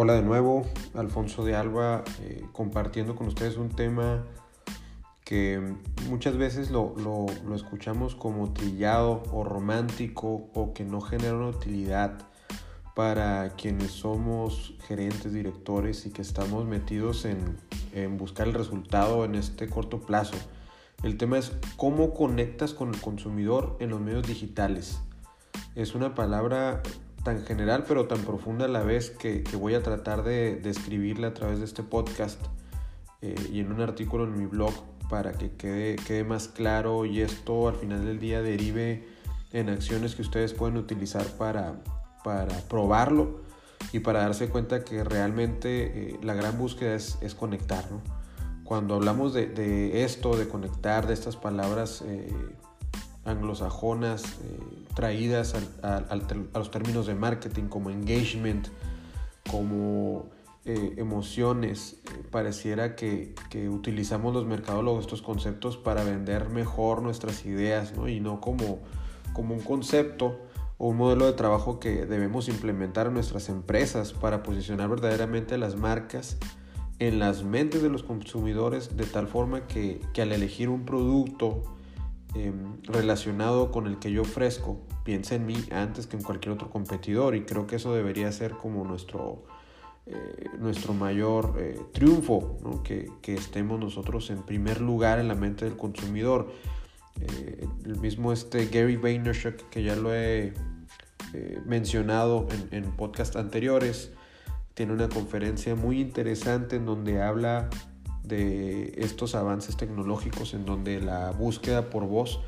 Hola de nuevo, Alfonso de Alba, eh, compartiendo con ustedes un tema que muchas veces lo, escuchamos como trillado o romántico o que no genera una utilidad para quienes somos gerentes, directores y que estamos metidos en, en buscar el resultado en este corto plazo. El tema es cómo conectas con el consumidor en los medios digitales. Es una palabra tan general pero tan profunda a la vez que, voy a tratar de describirla a través de este podcast eh, y en un artículo en mi blog para que quede, quede más claro y esto al final del día derive en acciones que ustedes pueden utilizar para, para probarlo y para darse cuenta que realmente eh, la gran búsqueda es, es conectar. Cuando hablamos de, de, esto, de conectar, de estas palabras eh, anglosajonas eh, traídas a los términos de marketing como engagement, como eh, emociones. Eh, pareciera que, utilizamos los mercadólogos estos conceptos para vender mejor nuestras ideas y no como, como un concepto o un modelo de trabajo que debemos implementar en nuestras empresas para posicionar verdaderamente las marcas en las mentes de los consumidores de tal forma que, que al elegir un producto, Em, relacionado con el que yo ofrezco piensa en mí antes que en cualquier otro competidor y creo que eso debería ser como nuestro, eh, nuestro mayor eh, triunfo, que, estemos nosotros en primer lugar en la mente del consumidor. Eh, el mismo este Gary Vaynerchuk, que ya lo he mencionado en, en podcasts anteriores, tiene una conferencia muy interesante en donde habla de estos avances tecnológicos en donde la búsqueda por voz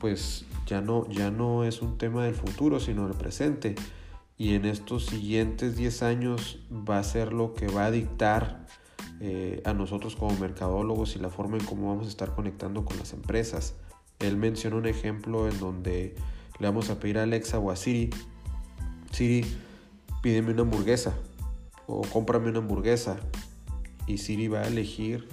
pues ya no, ya no es un tema del futuro sino del presente y en estos siguientes 10 años va a ser lo que va a dictar eh, a nosotros como mercadólogos y la forma en cómo vamos a estar conectando con las empresas. Él menciona un ejemplo en donde le vamos a pedir a Alexa o a Siri, Siri, pídeme una hamburguesa o cómprame una hamburguesa y Siri va a elegir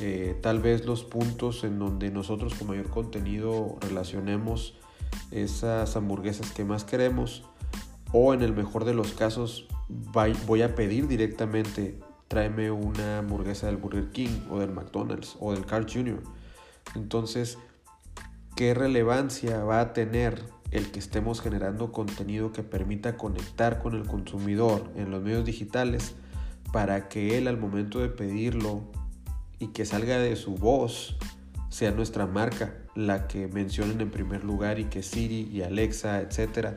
eh, tal vez los puntos en donde nosotros con mayor contenido relacionemos esas hamburguesas que más queremos o en el mejor de los casos voy a pedir directamente tráeme una hamburguesa del Burger King o del McDonald's o del Carl Jr. Entonces, ¿qué relevancia va a tener el que estemos generando contenido que permita conectar con el consumidor en los medios digitales para que él al momento de pedirlo y que salga de su voz sea nuestra marca la que mencionen en primer lugar y que Siri y Alexa, etcétera,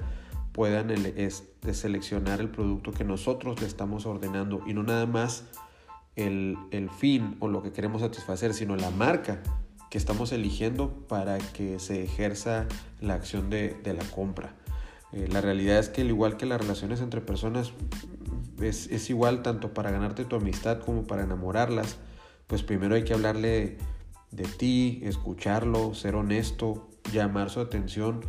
puedan seleccionar el producto que nosotros le estamos ordenando y no nada más el, fin o lo que queremos satisfacer, sino la marca que estamos eligiendo para que se ejerza la acción de, la compra. Eh, la realidad es que al igual que las relaciones entre personas, es, igual tanto para ganarte tu amistad como para enamorarlas, pues primero hay que hablarle de, ti, escucharlo, ser honesto, llamar su atención,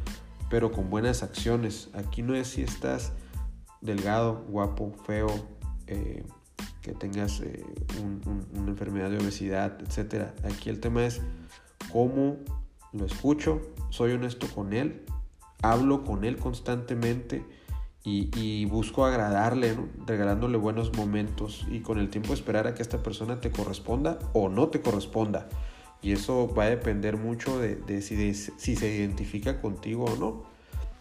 pero con buenas acciones. Aquí no es si estás delgado, guapo, feo, eh, que tengas eh, una enfermedad de obesidad, etc. Aquí el tema es cómo lo escucho, soy honesto con él, hablo con él constantemente y, busco agradarle, regalándole buenos momentos y con el tiempo esperar a que esta persona te corresponda o no te corresponda. Y eso va a depender mucho de, si, se identifica contigo o no.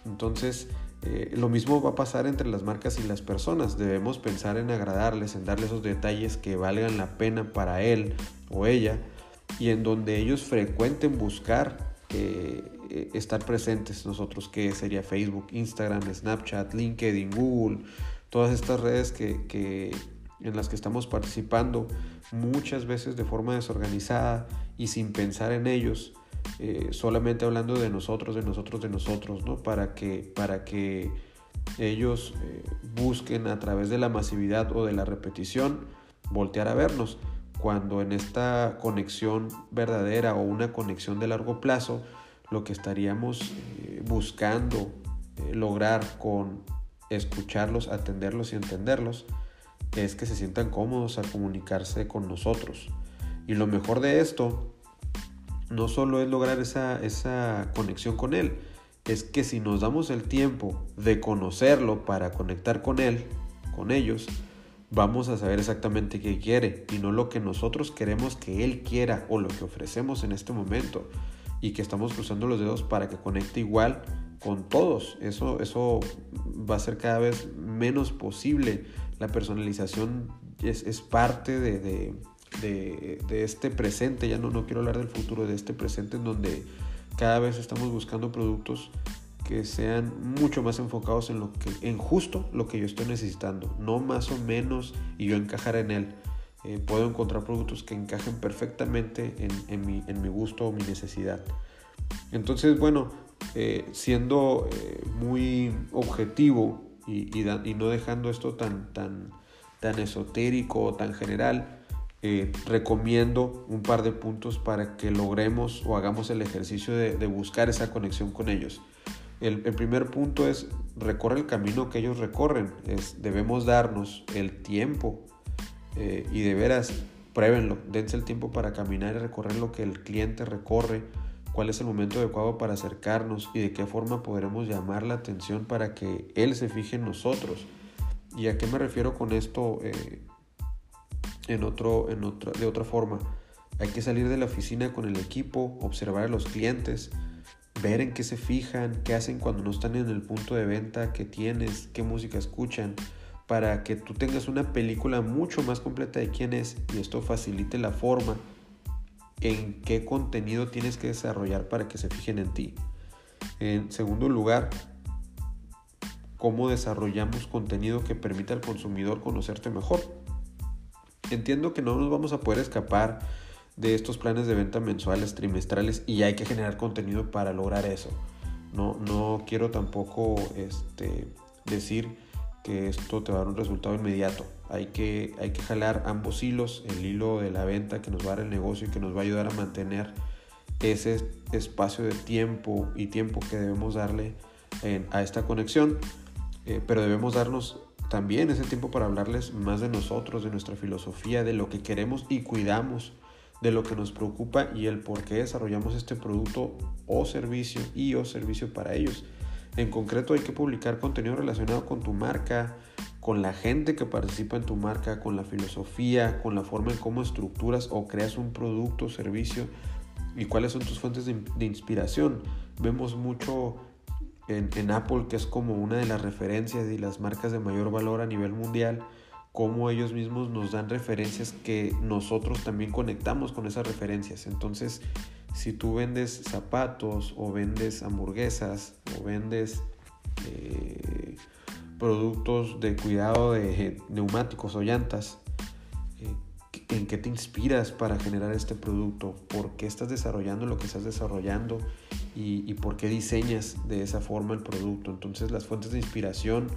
Entonces, eh, lo mismo va a pasar entre las marcas y las personas. Debemos pensar en agradarles, en darle esos detalles que valgan la pena para él o ella y en donde ellos frecuenten buscar eh, estar presentes nosotros, que sería Facebook, Instagram, Snapchat, LinkedIn, Google, todas estas redes que, en las que estamos participando muchas veces de forma desorganizada y sin pensar en ellos, eh, solamente hablando de nosotros, de nosotros, de nosotros, ¿no? Para que, para que ellos busquen a través de la masividad o de la repetición voltear a vernos cuando en esta conexión verdadera o una conexión de largo plazo, lo que estaríamos eh, buscando eh, lograr con escucharlos, atenderlos y entenderlos es que se sientan cómodos al comunicarse con nosotros. Y lo mejor de esto no solo es lograr esa, esa conexión con él, es que si nos damos el tiempo de conocerlo para conectar con él, con ellos, vamos a saber exactamente qué quiere y no lo que nosotros queremos que él quiera o lo que ofrecemos en este momento y que estamos cruzando los dedos para que conecte igual con todos. Eso, eso va a ser cada vez menos posible. La personalización es, es parte de, de, de, este presente, ya no, no quiero hablar del futuro, de este presente en donde cada vez estamos buscando productos que sean mucho más enfocados en lo que en justo lo que yo estoy necesitando, no más o menos y yo encajar en él. Eh, puedo encontrar productos que encajen perfectamente en, mi, en, mi, gusto o mi necesidad. Entonces, bueno, eh, siendo eh, muy objetivo y, no dejando esto tan, tan, tan esotérico o tan general, recomiendo un par de puntos para que logremos o hagamos el ejercicio de, buscar esa conexión con ellos. El, el, primer punto es recorre el camino que ellos recorren. Es, debemos darnos el tiempo eh, y de veras pruébenlo. Dense el tiempo para caminar y recorrer lo que el cliente recorre. Cuál es el momento adecuado para acercarnos y de qué forma podremos llamar la atención para que él se fije en nosotros. ¿Y a qué me refiero con esto eh, en otro, en otra, de otra forma? Hay que salir de la oficina con el equipo, observar a los clientes, ver en qué se fijan, qué hacen cuando no están en el punto de venta que tienes, qué música escuchan, para que tú tengas una película mucho más completa de quién es y esto facilite la forma en qué contenido tienes que desarrollar para que se fijen en ti. En segundo lugar, cómo desarrollamos contenido que permita al consumidor conocerte mejor. Entiendo que no nos vamos a poder escapar de estos planes de venta mensuales, trimestrales y hay que generar contenido para lograr eso. No, no quiero tampoco este, decir que esto te va a dar un resultado inmediato. Hay que, hay que jalar ambos hilos, el hilo de la venta que nos va a dar el negocio y que nos va a ayudar a mantener ese espacio de tiempo y tiempo que debemos darle a esta conexión, eh, pero debemos darnos también ese tiempo para hablarles más de nosotros, de nuestra filosofía, de lo que queremos y cuidamos de lo que nos preocupa y el por qué desarrollamos este producto o servicio y o servicio para ellos. En concreto hay que publicar contenido relacionado con tu marca, con la gente que participa en tu marca, con la filosofía, con la forma en cómo estructuras o creas un producto o servicio y cuáles son tus fuentes de, inspiración. Vemos mucho en, en Apple que es como una de las referencias y las marcas de mayor valor a nivel mundial cómo ellos mismos nos dan referencias que nosotros también conectamos con esas referencias. Entonces, si tú vendes zapatos o vendes hamburguesas o vendes eh, productos de cuidado de neumáticos o llantas, eh, ¿en qué te inspiras para generar este producto? ¿Por qué estás desarrollando lo que estás desarrollando? ¿Y, y por qué diseñas de esa forma el producto? Entonces, las fuentes de inspiración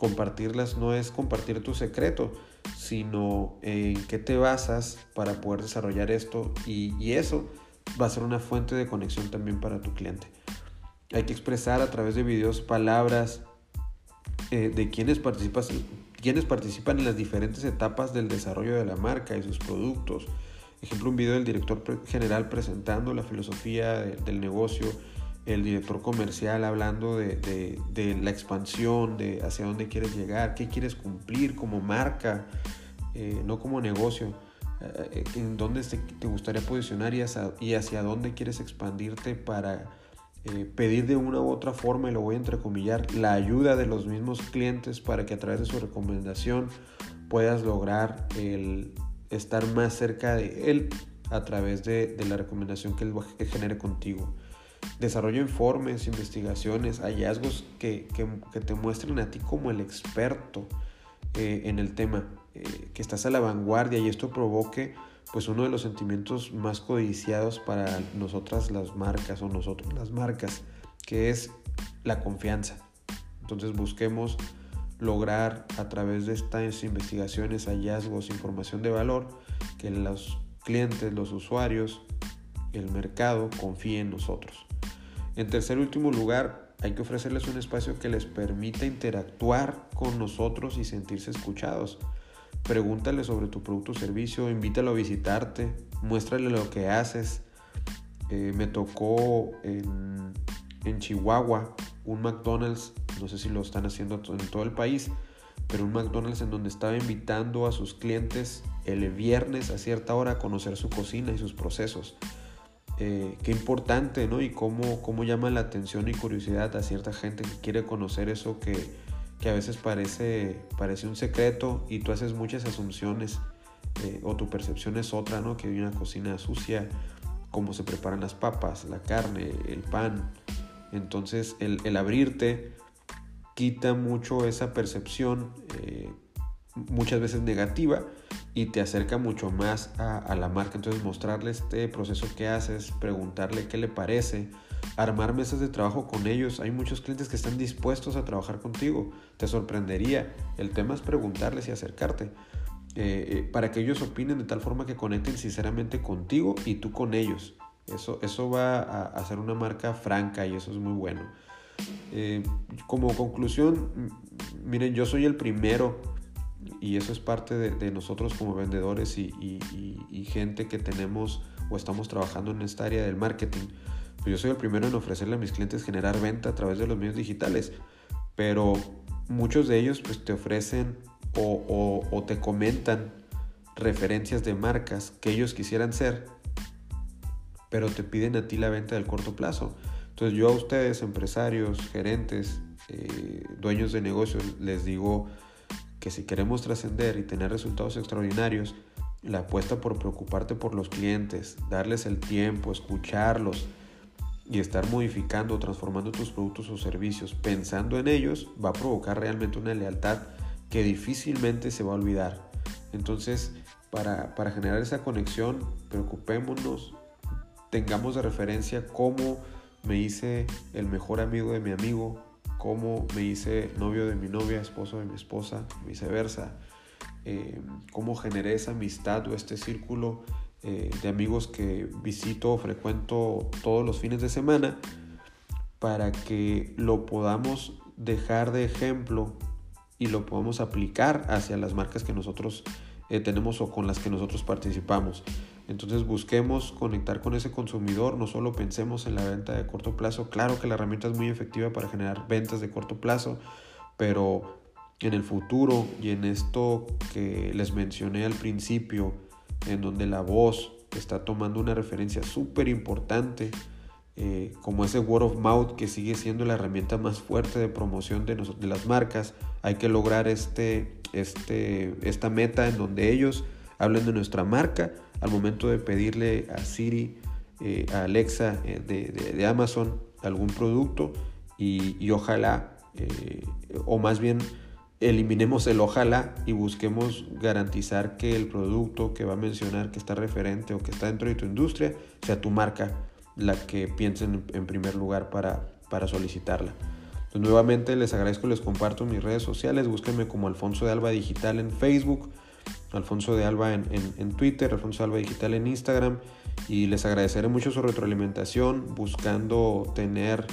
compartirlas no es compartir tu secreto, sino en qué te basas para poder desarrollar esto y, y, eso va a ser una fuente de conexión también para tu cliente. Hay que expresar a través de videos palabras eh, de quienes, participas, quienes participan en las diferentes etapas del desarrollo de la marca y sus productos. Ejemplo, un video del director general presentando la filosofía de, del negocio, el director comercial hablando de, la expansión, de hacia dónde quieres llegar, qué quieres cumplir como marca, eh, no como negocio, en dónde te, gustaría posicionar y hacia, dónde quieres expandirte para eh, pedir de una u otra forma, y lo voy a entrecomillar, la ayuda de los mismos clientes para que a través de su recomendación puedas lograr el estar más cerca de él a través de, la recomendación que él genere contigo. Desarrollo informes, investigaciones, hallazgos que, que, que, te muestren a ti como el experto eh, en el tema, eh, que estás a la vanguardia y esto provoque pues uno de los sentimientos más codiciados para nosotras las marcas o nosotros las marcas, que es la confianza. Entonces busquemos lograr a través de estas investigaciones, hallazgos, información de valor, que los clientes, los usuarios, el mercado confíe en nosotros. En tercer y último lugar, hay que ofrecerles un espacio que les permita interactuar con nosotros y sentirse escuchados. Pregúntale sobre tu producto o servicio, invítalo a visitarte, muéstrale lo que haces. Eh, me tocó en, en Chihuahua un McDonald's, no sé si lo están haciendo en todo el país, pero un McDonald's en donde estaba invitando a sus clientes el viernes a cierta hora a conocer su cocina y sus procesos. Eh, qué importante, ¿no? Y cómo, cómo llama la atención y curiosidad a cierta gente que quiere conocer eso que, que a veces parece, parece un secreto y tú haces muchas asunciones eh, o tu percepción es otra, ¿no? Que hay una cocina sucia, cómo se preparan las papas, la carne, el pan. Entonces el, abrirte quita mucho esa percepción eh, muchas veces negativa y te acerca mucho más a, la marca. Entonces mostrarle este proceso que haces, preguntarle qué le parece, armar mesas de trabajo con ellos. Hay muchos clientes que están dispuestos a trabajar contigo. Te sorprendería. El tema es preguntarles y acercarte. Eh, eh, para que ellos opinen de tal forma que conecten sinceramente contigo y tú con ellos. Eso, eso va a hacer una marca franca y eso es muy bueno. Eh, como conclusión, miren, yo soy el primero y eso es parte de, nosotros como vendedores y, gente que tenemos o estamos trabajando en esta área del marketing. Pues yo soy el primero en ofrecerle a mis clientes generar venta a través de los medios digitales, pero muchos de ellos pues te ofrecen o, te comentan referencias de marcas que ellos quisieran ser, pero te piden a ti la venta del corto plazo. Entonces yo a ustedes, empresarios, gerentes, eh, dueños de negocios, les digo que si queremos trascender y tener resultados extraordinarios, la apuesta por preocuparte por los clientes, darles el tiempo, escucharlos y estar modificando, transformando tus productos o servicios pensando en ellos, va a provocar realmente una lealtad que difícilmente se va a olvidar. Entonces, para, para generar esa conexión, preocupémonos, tengamos de referencia cómo me hice el mejor amigo de mi amigo, cómo me hice novio de mi novia, esposo de mi esposa, viceversa, eh, cómo generé esa amistad o este círculo eh, de amigos que visito o frecuento todos los fines de semana para que lo podamos dejar de ejemplo y lo podamos aplicar hacia las marcas que nosotros eh, tenemos o con las que nosotros participamos. Entonces busquemos conectar con ese consumidor, no solo pensemos en la venta de corto plazo. Claro que la herramienta es muy efectiva para generar ventas de corto plazo, pero en el futuro y en esto que les mencioné al principio, en donde la voz está tomando una referencia súper importante, eh, como ese word of mouth que sigue siendo la herramienta más fuerte de promoción de, de las marcas, hay que lograr este, este, esta meta en donde ellos hablen de nuestra marca al momento de pedirle a Siri, eh, a Alexa eh, de, Amazon algún producto y, ojalá, eh, o más bien eliminemos el ojalá y busquemos garantizar que el producto que va a mencionar que está referente o que está dentro de tu industria sea tu marca la que piensen en primer lugar para, para solicitarla. Entonces, nuevamente les agradezco, les comparto mis redes sociales, búsquenme como Alfonso de Alba Digital en Facebook, Alfonso de Alba en, Twitter, Alfonso de Alba Digital en Instagram y les agradeceré mucho su retroalimentación buscando tener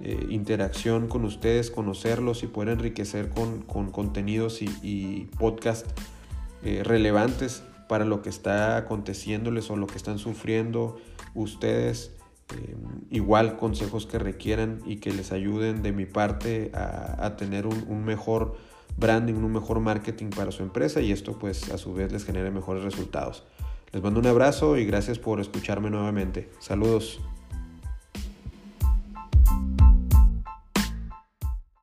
eh, interacción con ustedes, conocerlos y poder enriquecer con, contenidos y, y podcasts eh, relevantes para lo que está aconteciéndoles o lo que están sufriendo ustedes. Eh, igual consejos que requieran y que les ayuden de mi parte a, tener un, un mejor branding, un mejor marketing para su empresa y esto pues a su vez les genere mejores resultados. Les mando un abrazo y gracias por escucharme nuevamente. Saludos.